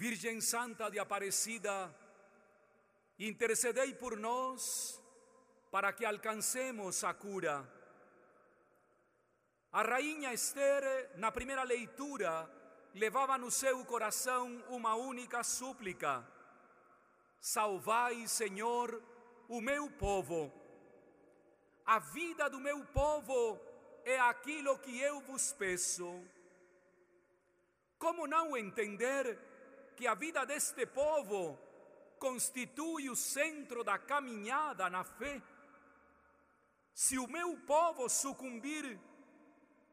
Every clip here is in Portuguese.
Virgem Santa de Aparecida, intercedei por nós para que alcancemos a cura. A rainha Esther, na primeira leitura, levava no seu coração uma única súplica: Salvai, Senhor, o meu povo. A vida do meu povo é aquilo que eu vos peço. Como não entender que a vida deste povo constitui o centro da caminhada na fé? Se o meu povo sucumbir,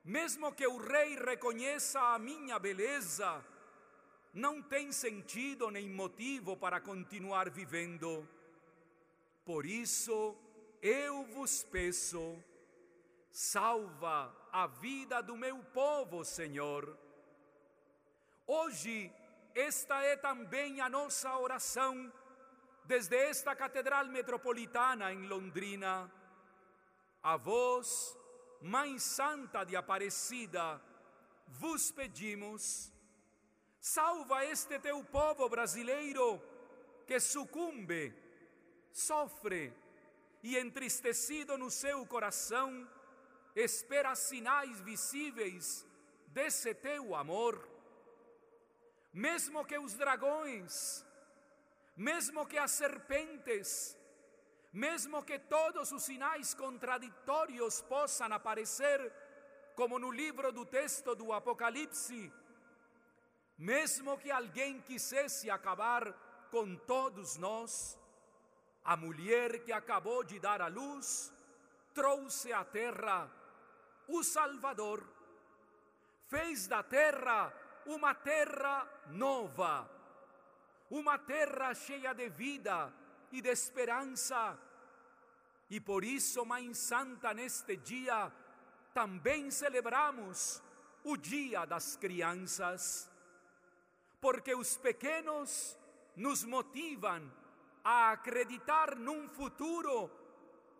mesmo que o rei reconheça a minha beleza, não tem sentido nem motivo para continuar vivendo. Por isso, eu vos peço, salva a vida do meu povo, Senhor. Hoje, esta é também a nossa oração desde esta Catedral Metropolitana em Londrina. A vós, Mãe Santa de Aparecida, vos pedimos, salva este teu povo brasileiro que sucumbe, sofre e entristecido no seu coração, espera sinais visíveis desse teu amor mesmo que os dragões, mesmo que as serpentes, mesmo que todos os sinais contraditórios possam aparecer, como no livro do texto do Apocalipse, mesmo que alguém quisesse acabar com todos nós, a mulher que acabou de dar à luz trouxe à terra o Salvador, fez da terra uma terra nova, uma terra cheia de vida e de esperança. E por isso, Mãe Santa, neste dia, também celebramos o Dia das Crianças, porque os pequenos nos motivam a acreditar num futuro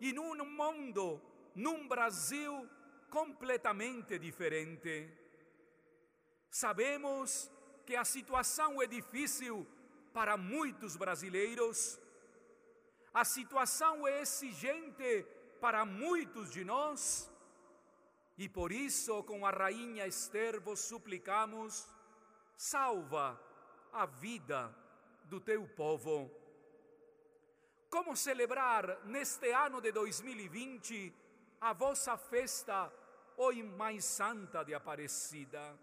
e num mundo, num Brasil completamente diferente. Sabemos que a situação é difícil para muitos brasileiros, a situação é exigente para muitos de nós, e por isso, com a rainha Esther, vos suplicamos: salva a vida do teu povo. Como celebrar neste ano de 2020 a vossa festa, oi mais santa de Aparecida?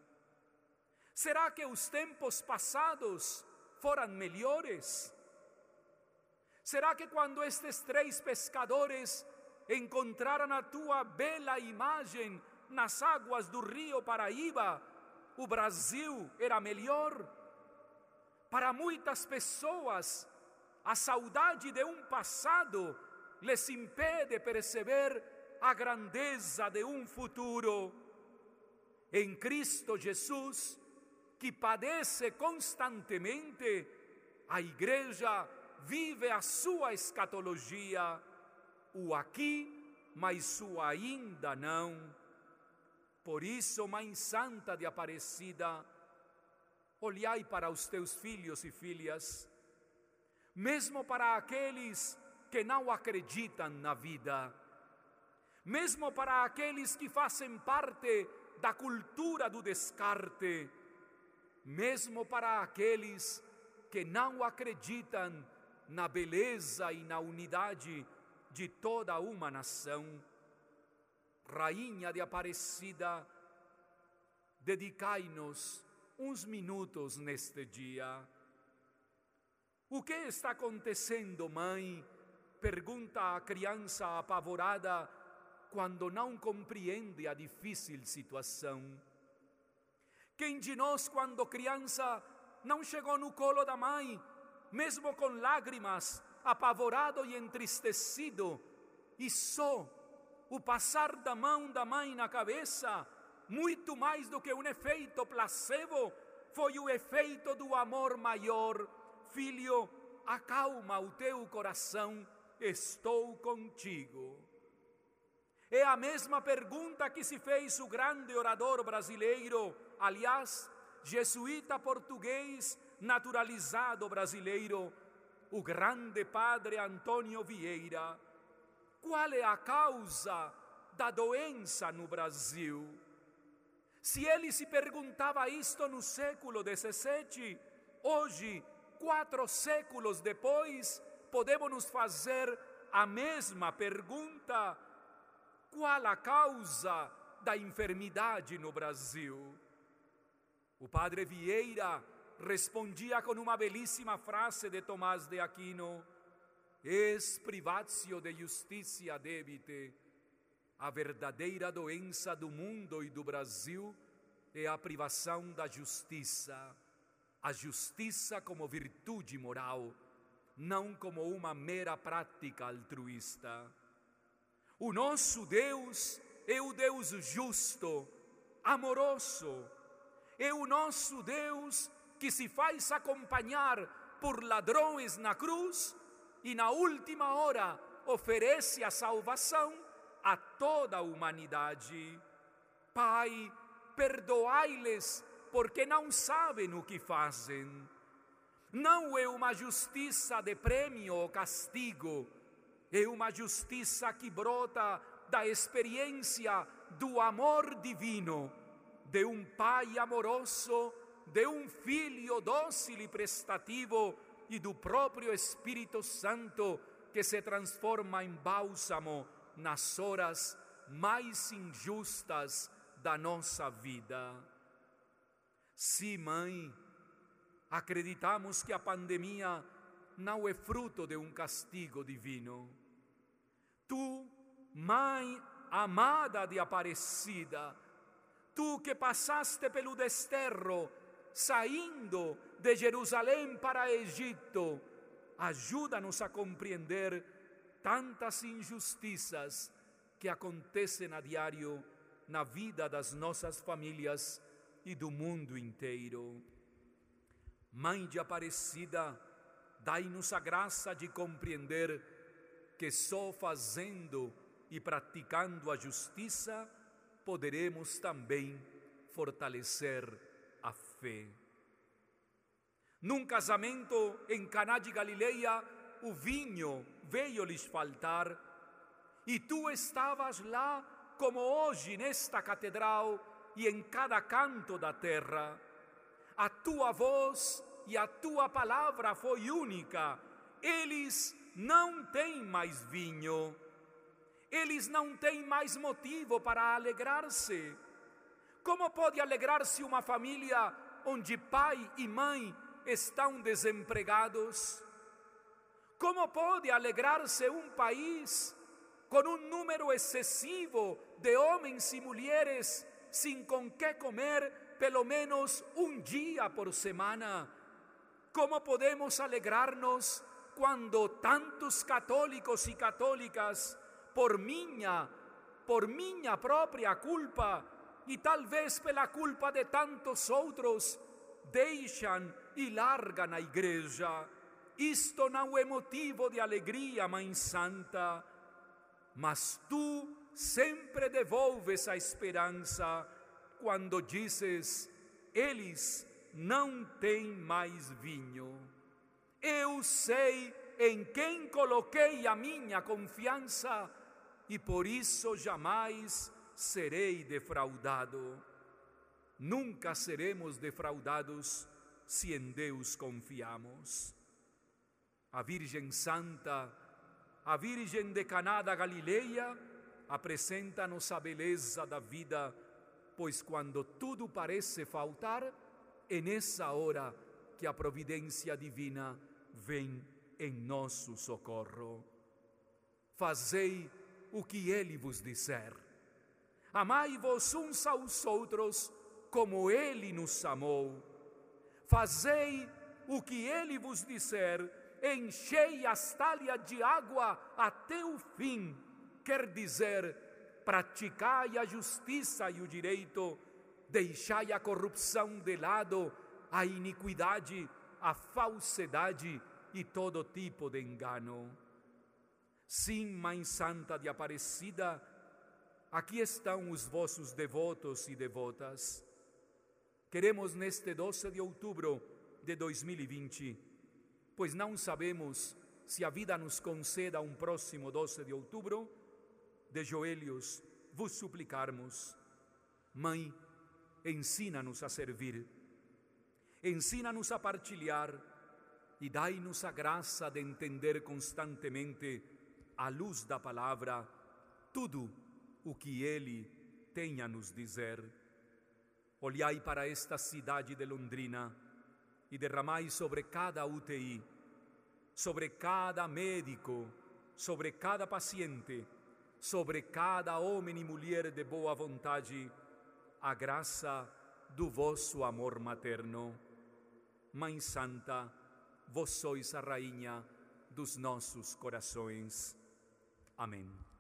Será que os tempos passados foram melhores? Será que quando estes três pescadores encontraram a tua bela imagem nas águas do rio Paraíba, o Brasil era melhor? Para muitas pessoas, a saudade de um passado les impede perceber a grandeza de um futuro. Em Cristo Jesus, que padece constantemente, a igreja vive a sua escatologia, o aqui, mas o ainda não. Por isso, Mãe Santa de Aparecida, olhai para os teus filhos e filhas, mesmo para aqueles que não acreditam na vida, mesmo para aqueles que fazem parte da cultura do descarte, mesmo para aqueles que não acreditam na beleza e na unidade de toda uma nação. Rainha de Aparecida, dedicai-nos uns minutos neste dia. O que está acontecendo, mãe? Pergunta a criança apavorada quando não compreende a difícil situação. Quem de nós, quando criança, não chegou no colo da mãe, mesmo com lágrimas, apavorado e entristecido, e só o passar da mão da mãe na cabeça, muito mais do que um efeito placebo, foi o efeito do amor maior. Filho, acalma o teu coração, estou contigo. É a mesma pergunta que se fez o grande orador brasileiro aliás, jesuíta português naturalizado brasileiro, o grande padre Antônio Vieira, qual é a causa da doença no Brasil? Se ele se perguntava isto no século XVII, hoje, quatro séculos depois, podemos nos fazer a mesma pergunta: qual a causa da enfermidade no Brasil? O padre Vieira respondia com uma belíssima frase de Tomás de Aquino: Es privatio de justicia debite. A verdadeira doença do mundo e do Brasil é a privação da justiça. A justiça como virtude moral, não como uma mera prática altruísta. O nosso Deus é o Deus justo, amoroso. É o nosso Deus que se faz acompanhar por ladrões na cruz e na última hora oferece a salvação a toda a humanidade. Pai, perdoai-lhes, porque não sabem o que fazem. Não é uma justiça de prêmio ou castigo, é uma justiça que brota da experiência do amor divino, de um Pai amoroso de um filho dócil e prestativo e do próprio Espírito Santo que se transforma em bálsamo nas horas mais injustas da nossa vida. Sim, mãe, acreditamos que a pandemia não é fruto de um castigo divino. Tu, mãe amada de Aparecida, tu que passaste pelo desterro saindo de Jerusalém para Egito, ajuda-nos a compreender tantas injustiças que acontecem a diário na vida das nossas famílias e do mundo inteiro. Mãe de Aparecida, dai-nos a graça de compreender que só fazendo e praticando a justiça poderemos também fortalecer a fé. Num casamento em Caná de Galileia, o vinho veio lhes faltar, e tu estavas lá como hoje nesta catedral e em cada canto da terra. A tua voz e a tua palavra foi única. Eles não têm mais vinho. Eles não têm mais motivo para alegrar-se. Como pode alegrar-se uma família onde pai e mãe estão desempregados? Como pode alegrar-se um país com um número excessivo de homens e mulheres sem com que comer pelo menos um dia por semana? Como podemos alegrar-nos quando tantos católicos e católicas, por minha, por minha própria culpa, e talvez pela culpa de tantos outros, deixam e largam a igreja. Isto não é motivo de alegria, Mãe Santa, mas tu sempre devolves a esperança quando dizes: eles não têm mais vinho. Eu sei em quem coloquei a minha confiança e por isso jamais serei defraudado. Nunca seremos defraudados se em Deus confiamos. A Virgem Santa, a Virgem de Caná da Galileia, apresenta-nos a beleza da vida, pois quando tudo parece faltar, é nessa hora que a providência divina vem em nosso socorro. Fazei o que ele vos disser Amai-vos uns aos outros como ele nos amou. Fazei o que ele vos disser, enchei as talhas de água até o fim, quer dizer, praticai a justiça e o direito, deixai a corrupção de lado, a iniquidade, a falsidade e todo tipo de engano. Sim, Mãe Santa de Aparecida, Aqui estão os vossos devotos e devotas. Queremos neste 12 de outubro de 2020, pois não sabemos se a vida nos conceda um próximo 12 de outubro, de joelhos vos suplicarmos. Mãe, ensina-nos a servir, ensina-nos a partilhar e dai-nos a graça de entender constantemente, à luz da palavra, tudo o que Ele tem a nos dizer. Olhai para esta cidade de Londrina e derramai sobre cada UTI, sobre cada médico, sobre cada paciente, sobre cada homem e mulher de boa vontade, a graça do vosso amor materno. Mãe Santa, vós sois a rainha dos nossos corações. Amen.